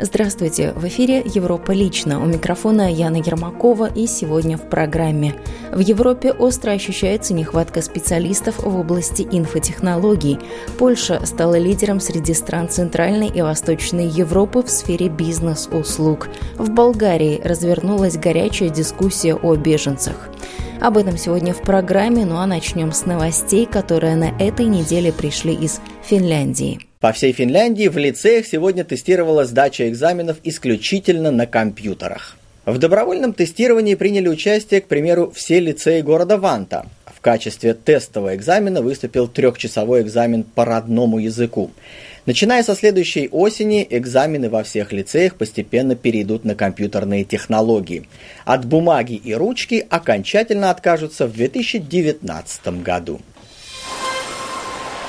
Здравствуйте! В эфире «Европа лично». У микрофона Яна Ермакова и сегодня в программе. В Европе остро ощущается нехватка специалистов в области инфотехнологий. Польша стала лидером среди стран Центральной и Восточной Европы в сфере бизнес-услуг. В Болгарии развернулась горячая дискуссия о беженцах. Об этом сегодня в программе, ну а начнем с новостей, которые на этой неделе пришли из Финляндии. По всей Финляндии в лицеях сегодня тестировалась сдача экзаменов исключительно на компьютерах. В добровольном тестировании приняли участие, к примеру, все лицеи города Ванта. В качестве тестового экзамена выступил трехчасовой экзамен по родному языку. Начиная со следующей осени, экзамены во всех лицеях постепенно перейдут на компьютерные технологии. От бумаги и ручки окончательно откажутся в 2019 году.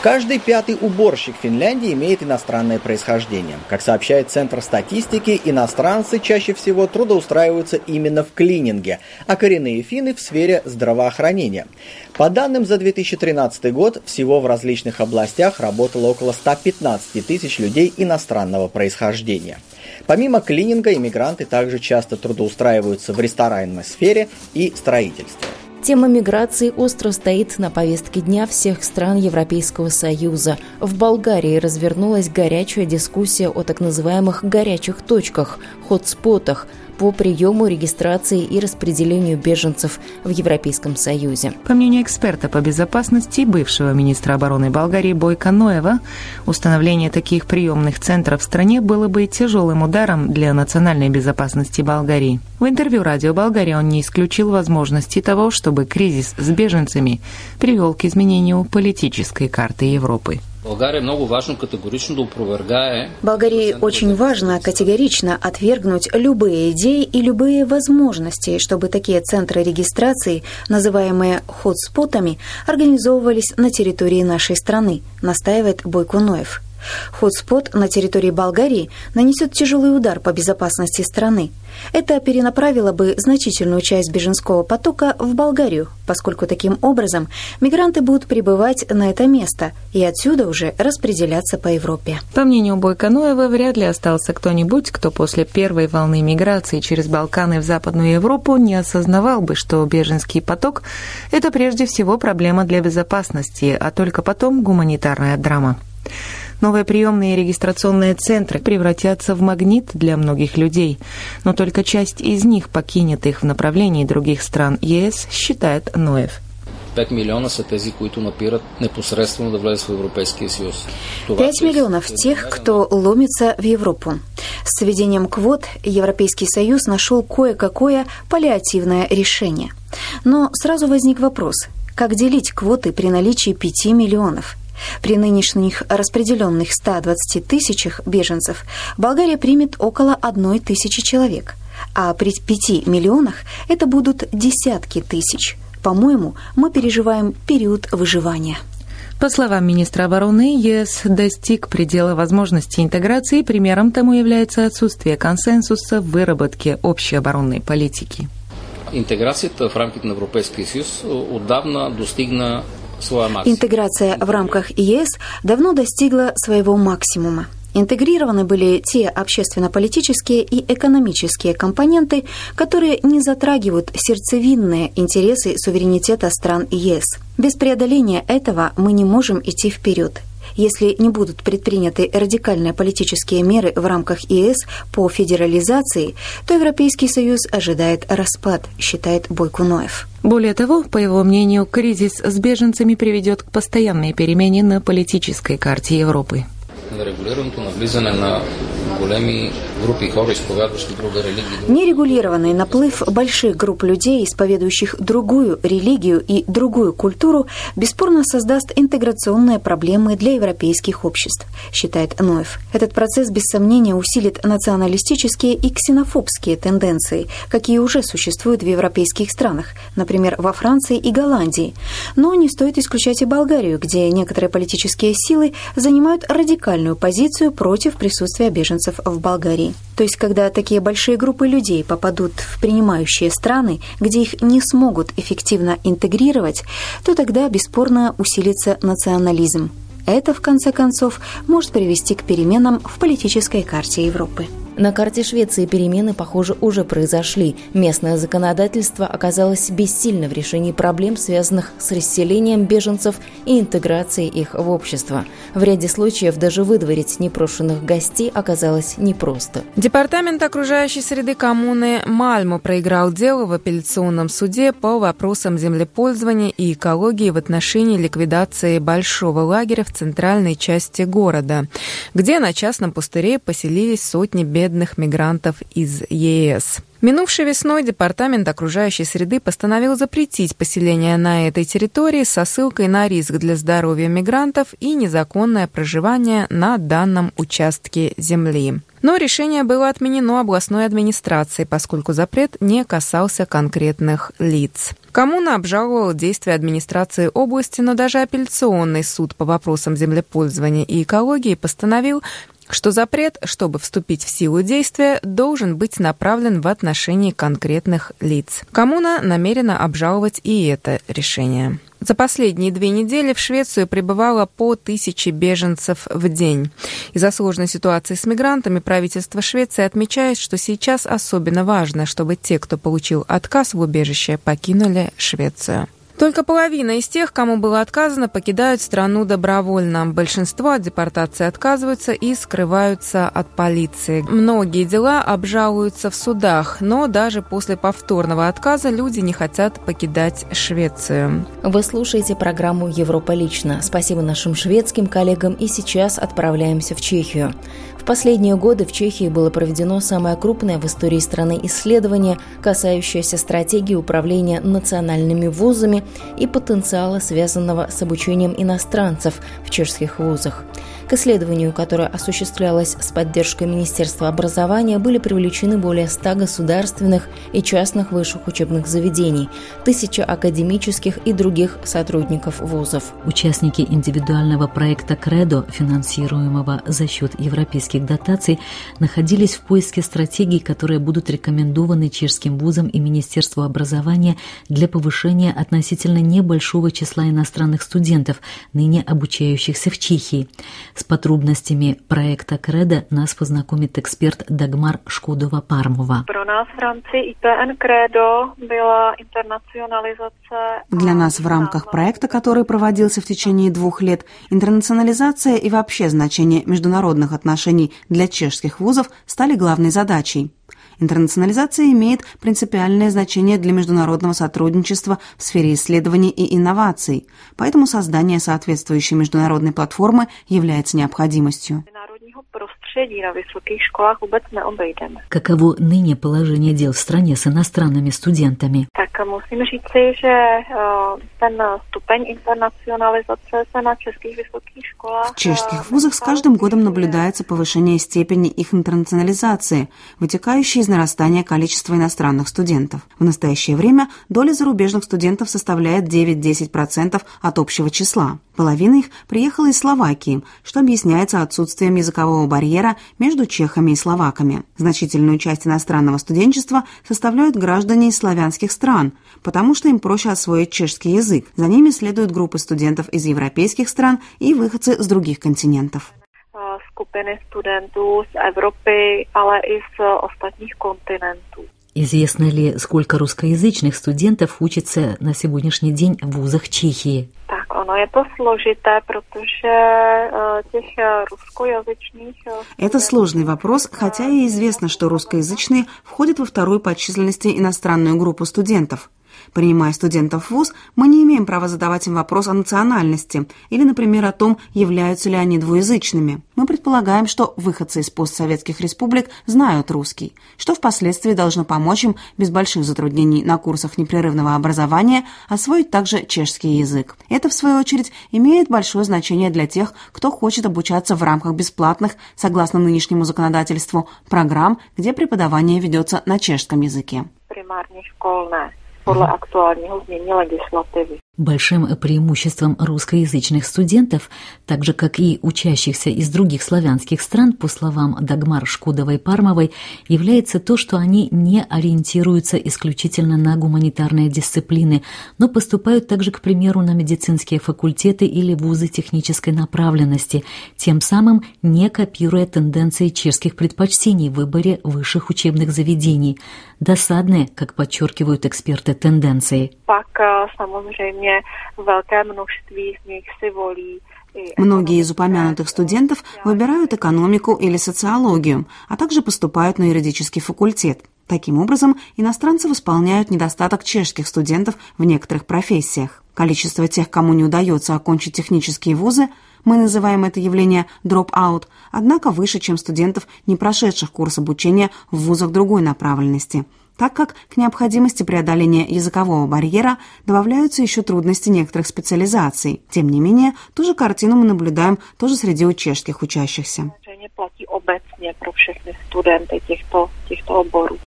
Каждый пятый уборщик Финляндии имеет иностранное происхождение. Как сообщает Центр статистики, иностранцы чаще всего трудоустраиваются именно в клининге, а коренные финны в сфере здравоохранения. По данным за 2013 год, всего в различных областях работало около 115 тысяч людей иностранного происхождения. Помимо клининга, иммигранты также часто трудоустраиваются в ресторанной сфере и строительстве. Тема миграции остро стоит на повестке дня всех стран Европейского Союза. В Болгарии развернулась горячая дискуссия о так называемых «горячих точках» – хотспотах по приему, регистрации и распределению беженцев в Европейском Союзе. По мнению эксперта по безопасности, бывшего министра обороны Болгарии Бойко Ноева, установление таких приемных центров в стране было бы тяжелым ударом для национальной безопасности Болгарии. В интервью радио Болгария он не исключил возможности того, чтобы кризис с беженцами привел к изменению политической карты Европы. Болгарии очень важно категорично отвергнуть любые идеи и любые возможности, чтобы такие центры регистрации, называемые хотспотами, организовывались на территории нашей страны, настаивает Бойко Ноев. Хотспот на территории Болгарии нанесет тяжелый удар по безопасности страны. Это перенаправило бы значительную часть беженского потока в Болгарию, поскольку таким образом мигранты будут прибывать на это место и отсюда уже распределяться по Европе. По мнению Бойконоева, вряд ли остался кто-нибудь, кто после первой волны миграции через Балканы в Западную Европу не осознавал бы, что беженский поток – это прежде всего проблема для безопасности, а только потом гуманитарная драма. Новые приемные и регистрационные центры превратятся в магнит для многих людей, но только часть из них покинет их в направлении других стран ЕС, считает Ноев. 5 милиона са тези, които напират непосредствено да влезат в Европейския съюз. Това 5 миллионов тех, кто ломится в Европу. С введением квот Европейский Союз нашел кое-какое паллиативное решение. Но сразу возник вопрос, как делить квоты при наличии 5 миллионов? При нынешних распределенных 120 тысячах беженцев Болгария примет около одной тысячи человек, а при 5 миллионах это будут десятки тысяч. По-моему, мы переживаем период выживания. По словам министра обороны, ЕС достиг предела возможности интеграции. Примером тому является отсутствие консенсуса в выработке общей оборонной политики. Интеграцията в рамките на Европейския съюз отдавна достигна. Интеграция в рамках ЕС давно достигла своего максимума. Интегрированы были те общественно-политические и экономические компоненты, которые не затрагивают сердцевинные интересы суверенитета стран ЕС. Без преодоления этого мы не можем идти вперед. Если не будут предприняты радикальные политические меры в рамках ЕС по федерализации, то Европейский Союз ожидает распад, считает Бойкуноев. Более того, по его мнению, кризис с беженцами приведет к постоянной перемене на политической карте Европы. Регулирането на Нерегулированный наплыв больших групп людей, исповедующих другую религию и другую культуру, бесспорно создаст интеграционные проблемы для европейских обществ, считает Ноев. Этот процесс, без сомнения, усилит националистические и ксенофобские тенденции, какие уже существуют в европейских странах, например, во Франции и Голландии. Но не стоит исключать и Болгарию, где некоторые политические силы занимают радикальную позицию против присутствия беженцев в Болгарии. То есть, когда такие большие группы людей попадут в принимающие страны, где их не смогут эффективно интегрировать, то тогда бесспорно усилится национализм. Это, в конце концов, может привести к переменам в политической карте Европы. На карте Швеции перемены, похоже, уже произошли. Местное законодательство оказалось бессильно в решении проблем, связанных с расселением беженцев и интеграцией их в общество. В ряде случаев даже выдворить непрошенных гостей оказалось непросто. Департамент окружающей среды коммуны Мальмо проиграл дело в апелляционном суде по вопросам землепользования и экологии в отношении ликвидации большого лагеря в центральной части города, где на частном пустыре поселились сотни бедных бедных мигрантов из ЕС. Минувшей весной Департамент окружающей среды постановил запретить поселение на этой территории со ссылкой на риск для здоровья мигрантов и незаконное проживание на данном участке земли. Но решение было отменено областной администрацией, поскольку запрет не касался конкретных лиц. Коммуна обжаловала действия администрации области, но даже апелляционный суд по вопросам землепользования и экологии постановил что запрет, чтобы вступить в силу действия, должен быть направлен в отношении конкретных лиц. Коммуна намерена обжаловать и это решение. За последние две недели в Швецию прибывало по тысяче беженцев в день. Из-за сложной ситуации с мигрантами правительство Швеции отмечает, что сейчас особенно важно, чтобы те, кто получил отказ в убежище, покинули Швецию. Только половина из тех, кому было отказано, покидают страну добровольно. Большинство от депортации отказываются и скрываются от полиции. Многие дела обжалуются в судах, но даже после повторного отказа люди не хотят покидать Швецию. Вы слушаете программу «Европа лично». Спасибо нашим шведским коллегам и сейчас отправляемся в Чехию. В последние годы в Чехии было проведено самое крупное в истории страны исследование, касающееся стратегии управления национальными вузами и потенциала, связанного с обучением иностранцев в чешских вузах. К исследованию, которое осуществлялось с поддержкой Министерства образования, были привлечены более 100 государственных и частных высших учебных заведений, тысяча академических и других сотрудников вузов. Участники индивидуального проекта «Кредо», финансируемого за счет европейских дотаций, находились в поиске стратегий, которые будут рекомендованы чешским вузам и Министерству образования для повышения относительно небольшого числа иностранных студентов, ныне обучающихся в Чехии. С подробностями проекта «Кредо» нас познакомит эксперт Дагмар Шкудова-Пармова. Для нас в рамках проекта, который проводился в течение двух лет, интернационализация и вообще значение международных отношений для чешских вузов стали главной задачей. Интернационализация имеет принципиальное значение для международного сотрудничества в сфере исследований и инноваций, поэтому создание соответствующей международной платформы является необходимостью na vysokých školách vůbec neobejdeme. Каково ныне положение дел в стране с иностранными студентами? Tak musím říci, že ten stupeň internacionalizace se na českých vysokých školách... В чешских вузах с каждым годом наблюдается повышение степени их интернационализации, вытекающей из нарастания количества иностранных студентов. В настоящее время доля зарубежных студентов составляет 9-10% от общего числа. Половина их приехала из Словакии, что объясняется отсутствием языкового барьера между чехами и словаками. Значительную часть иностранного студенчества составляют граждане из славянских стран, потому что им проще освоить чешский язык. За ними следуют группы студентов из европейских стран и выходцы с других континентов skupiny studentů z Evropy, ale i z ostatních kontinentů. Известно ли, сколько русскоязычных студентов учится на сегодняшний день в вузах Чехии? Tak ono je to složité, protože těch русскоязычных... Это сложный вопрос, хотя и известно, что русскоязычные входят во вторую по численности иностранную группу студентов. Принимая студентов в ВУЗ, мы не имеем права задавать им вопрос о национальности или, например, о том, являются ли они двуязычными. Мы предполагаем, что выходцы из постсоветских республик знают русский, что впоследствии должно помочь им без больших затруднений на курсах непрерывного образования освоить также чешский язык. Это, в свою очередь, имеет большое значение для тех, кто хочет обучаться в рамках бесплатных, согласно нынешнему законодательству, программ, где преподавание ведется на чешском языке. Primárně školné podle aktuálního znění legislativy. Большим преимуществом русскоязычных студентов, так же как и учащихся из других славянских стран, по словам Дагмар Шкудовой-Пармовой, является то, что они не ориентируются исключительно на гуманитарные дисциплины, но поступают также, к примеру, на медицинские факультеты или вузы технической направленности, тем самым не копируя тенденции чешских предпочтений в выборе высших учебных заведений. Досадные, как подчеркивают эксперты, тенденции. Pak samozřejmě velké množství z nich si volí Многие из упомянутых студентов выбирают экономику или социологию, а также поступают на юридический факультет. Таким образом, иностранцы восполняют недостаток чешских студентов в некоторых профессиях. Количество тех, кому не удается окончить технические вузы, мы называем это явление drop-out, однако выше, чем студентов, не прошедших курс обучения в вузах другой направленности – так как к необходимости преодоления языкового барьера добавляются еще трудности некоторых специализаций. Тем не менее, ту же картину мы наблюдаем тоже среди у чешских учащихся.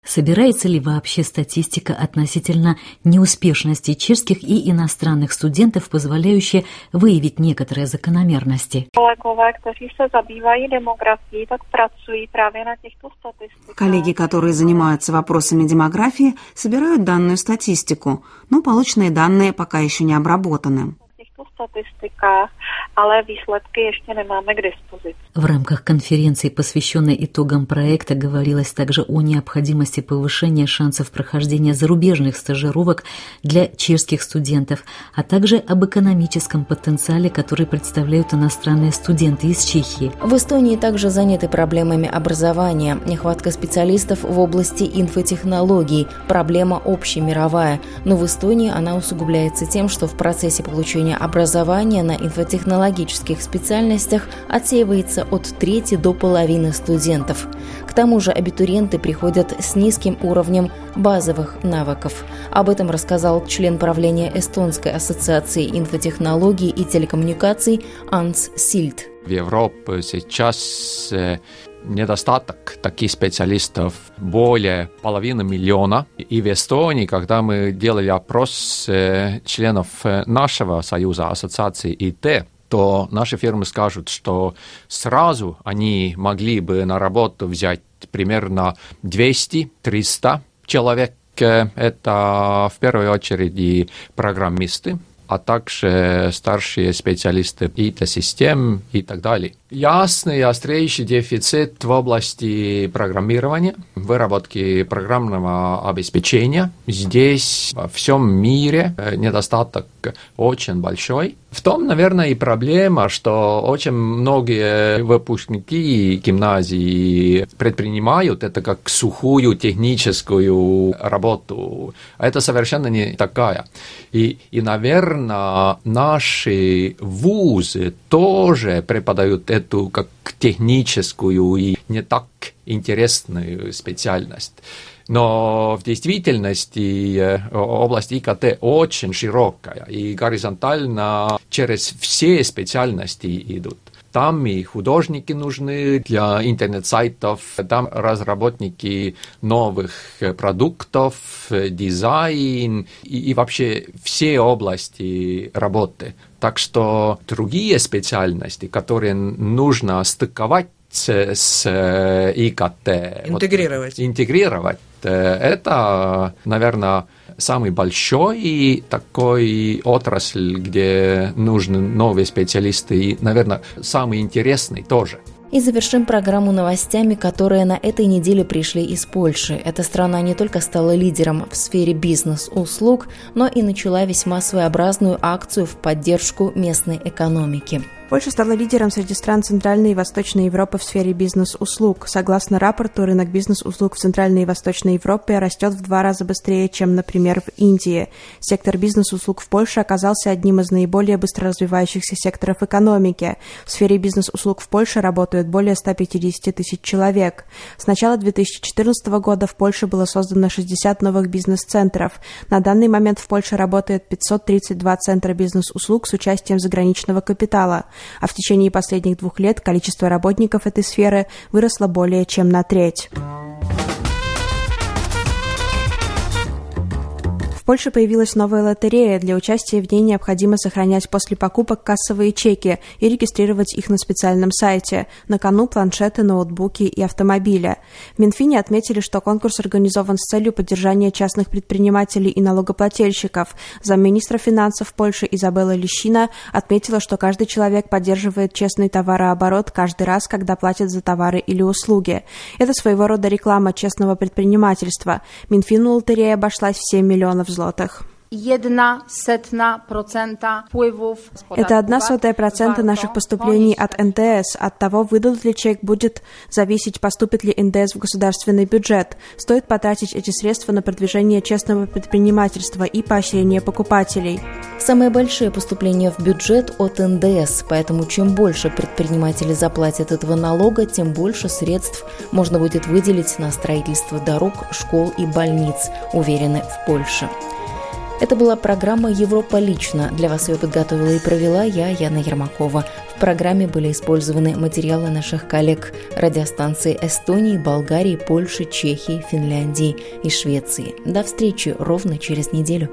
Собирается ли вообще статистика относительно неуспешности чешских и иностранных студентов, позволяющая выявить некоторые закономерности? Коллеги, которые занимаются вопросами демографии, собирают данную статистику, но полученные данные пока еще не обработаны statistikách, ale výsledky ještě nemáme k dispozici. В рамках конференции, посвященной итогам проекта, говорилось также о необходимости повышения шансов прохождения зарубежных стажировок для чешских студентов, а также об экономическом потенциале, который представляют иностранные студенты из Чехии. В Эстонии также заняты проблемами образования, нехватка специалистов в области инфотехнологий, проблема общемировая, но в Эстонии она усугубляется тем, что в процессе получения образования на инфотехнологических специальностях отсеивается от трети до половины студентов. К тому же абитуриенты приходят с низким уровнем базовых навыков. Об этом рассказал член правления Эстонской ассоциации инфотехнологий и телекоммуникаций Анс Сильд. В Европе сейчас э, недостаток таких специалистов более половины миллиона. И в Эстонии, когда мы делали опрос э, членов э, нашего союза, ассоциации ИТ, то наши фирмы скажут, что сразу они могли бы на работу взять примерно 200-300 человек. Это в первую очередь программисты, а также старшие специалисты ИТ-систем и так далее. Ясный острейший дефицит в области программирования, выработки программного обеспечения. Здесь во всем мире недостаток очень большой. В том, наверное, и проблема, что очень многие выпускники гимназии предпринимают это как сухую техническую работу. А это совершенно не такая. И, и наверное, наши вузы тоже преподают эту как техническую и не так интересную специальность. Но в действительности э, область ИКТ очень широкая и горизонтально через все специальности идут. Там и художники нужны для интернет-сайтов, там разработники новых продуктов, дизайн и, и вообще все области работы. Так что другие специальности, которые нужно стыковать с ИКТ. Интегрировать. Вот, интегрировать. Это, наверное, самый большой такой отрасль, где нужны новые специалисты и, наверное, самый интересный тоже. И завершим программу новостями, которые на этой неделе пришли из Польши. Эта страна не только стала лидером в сфере бизнес-услуг, но и начала весьма своеобразную акцию в поддержку местной экономики. Польша стала лидером среди стран Центральной и Восточной Европы в сфере бизнес-услуг. Согласно рапорту, рынок бизнес-услуг в Центральной и Восточной Европе растет в два раза быстрее, чем, например, в Индии. Сектор бизнес-услуг в Польше оказался одним из наиболее быстро развивающихся секторов экономики. В сфере бизнес-услуг в Польше работают более 150 тысяч человек. С начала 2014 года в Польше было создано 60 новых бизнес-центров. На данный момент в Польше работает 532 центра бизнес-услуг с участием заграничного капитала а в течение последних двух лет количество работников этой сферы выросло более чем на треть. В Польше появилась новая лотерея. Для участия в ней необходимо сохранять после покупок кассовые чеки и регистрировать их на специальном сайте. На кону планшеты, ноутбуки и автомобили. В Минфине отметили, что конкурс организован с целью поддержания частных предпринимателей и налогоплательщиков. Замминистра финансов Польши Изабелла Лещина отметила, что каждый человек поддерживает честный товарооборот каждый раз, когда платит за товары или услуги. Это своего рода реклама честного предпринимательства. Минфину лотерея обошлась в 7 миллионов злотых. Jedna setna procenta wpływów. Это одна сотая процента наших поступлений от НДС. От того, выдадут ли чек, будет зависеть, поступит ли НДС в государственный бюджет. Стоит потратить эти средства на продвижение честного предпринимательства и поощрение покупателей. Самые большие поступления в бюджет от НДС, поэтому чем больше предприниматели заплатят этого налога, тем больше средств можно будет выделить на строительство дорог, школ и больниц, уверены в Польше. Это была программа «Европа лично». Для вас ее подготовила и провела я, Яна Ермакова. В программе были использованы материалы наших коллег радиостанции Эстонии, Болгарии, Польши, Чехии, Финляндии и Швеции. До встречи ровно через неделю.